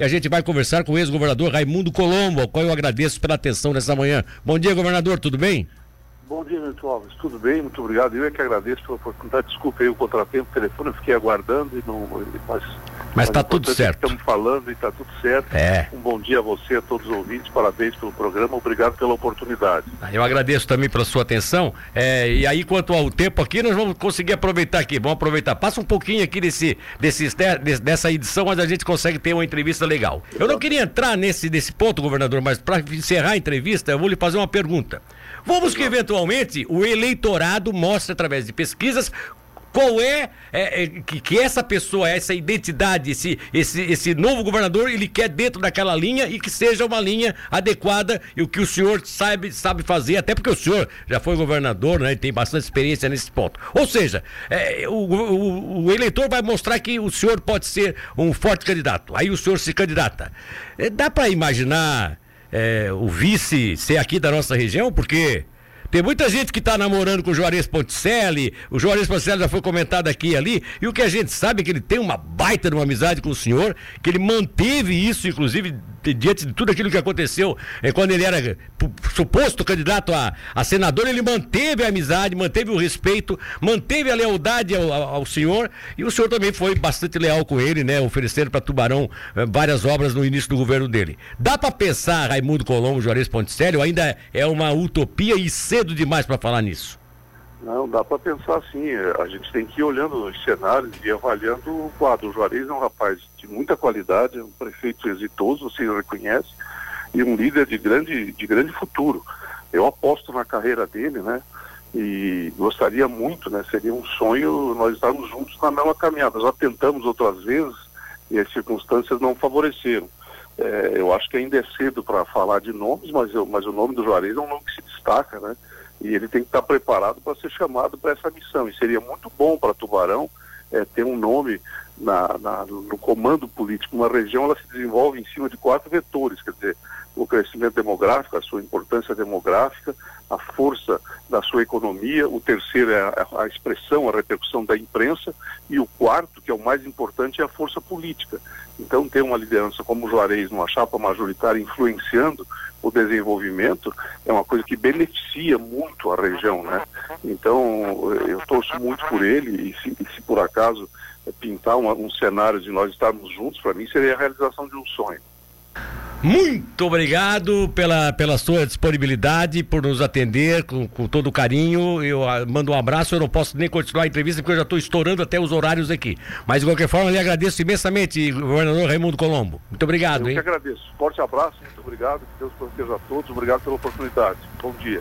e a gente vai conversar com o ex-governador Raimundo Colombo, ao qual eu agradeço pela atenção nessa manhã. Bom dia, governador, tudo bem? Bom dia, Milton Alves. Tudo bem? Muito obrigado. Eu é que agradeço pela oportunidade. Desculpe aí o contratempo, o telefone, eu fiquei aguardando e não. Mas, mas está tudo certo. Estamos falando e está tudo certo. É. Um bom dia a você, a todos os ouvintes. Parabéns pelo programa. Obrigado pela oportunidade. Ah, eu agradeço também pela sua atenção. É, e aí, quanto ao tempo aqui, nós vamos conseguir aproveitar aqui. Vamos aproveitar. Passa um pouquinho aqui desse, desse, dessa edição, mas a gente consegue ter uma entrevista legal. Eu não queria entrar nesse, nesse ponto, governador, mas para encerrar a entrevista, eu vou lhe fazer uma pergunta. Vamos que eventualmente o eleitorado mostre através de pesquisas qual é, é, é, que, que, essa pessoa, essa identidade, esse, esse, esse novo governador, ele quer dentro daquela linha e que seja uma linha adequada e o que o senhor sabe, sabe fazer, até porque o senhor já foi governador, né? E tem bastante experiência nesse ponto. Ou seja, é, o, o, o, eleitor vai mostrar que o senhor pode ser um forte candidato. Aí o senhor se candidata. É, dá para imaginar é, o vice ser aqui da nossa região, porque tem muita gente que está namorando com o Juarez Ponticelli, o Juarez Ponticelli já foi comentado aqui e ali, e o que a gente sabe é que ele tem uma baita de uma amizade com o senhor, que ele manteve isso, inclusive, diante de tudo aquilo que aconteceu, é, quando ele era suposto candidato a, a senador, ele manteve a amizade, manteve o respeito, manteve a lealdade ao, ao, senhor, e o senhor também foi bastante leal com ele, né, oferecendo para Tubarão é, várias obras no início do governo dele. Dá para pensar, Raimundo Colombo, Juarez Ponticelli, ainda é uma utopia e cedo demais para falar nisso. Não, dá para pensar assim. A gente tem que ir olhando os cenários e avaliando o quadro. O Juarez é um rapaz de muita qualidade, é um prefeito exitoso, você reconhece, e um líder de grande, de grande futuro. Eu aposto na carreira dele, né? E gostaria muito, né? Seria um sonho nós estarmos juntos na mesma caminhada. Já tentamos outras vezes e as circunstâncias não favoreceram. É, eu acho que ainda é cedo para falar de nomes, mas, eu, mas o nome do Juarez é um nome que se destaca, né? E ele tem que estar preparado para ser chamado para essa missão. E seria muito bom para Tubarão é, ter um nome na, na, no comando político. Uma região ela se desenvolve em cima de quatro vetores, quer dizer, o crescimento demográfico, a sua importância demográfica, a força da sua economia, o terceiro é a, a, expressão, a repercussão da imprensa, e o quarto, que é o mais importante, é a força política. Então, ter uma liderança como o Juarez, numa chapa majoritária, influenciando o desenvolvimento, é uma coisa que beneficia muito a região, né? Então, eu torço muito por ele, e se, e se por acaso pintar uma, um cenário de nós estarmos juntos, para mim seria a realização de um sonho. Muito obrigado pela, pela sua disponibilidade, por nos atender com, com todo carinho. Eu ah, mando um abraço. Eu não posso nem continuar a entrevista porque eu já estou estourando até os horários aqui. Mas de qualquer forma, eu lhe agradeço imensamente, governador Raimundo Colombo. Muito obrigado. Eu hein? que agradeço. Forte abraço, muito obrigado. Que Deus proteja a todos. Obrigado pela oportunidade. Bom dia.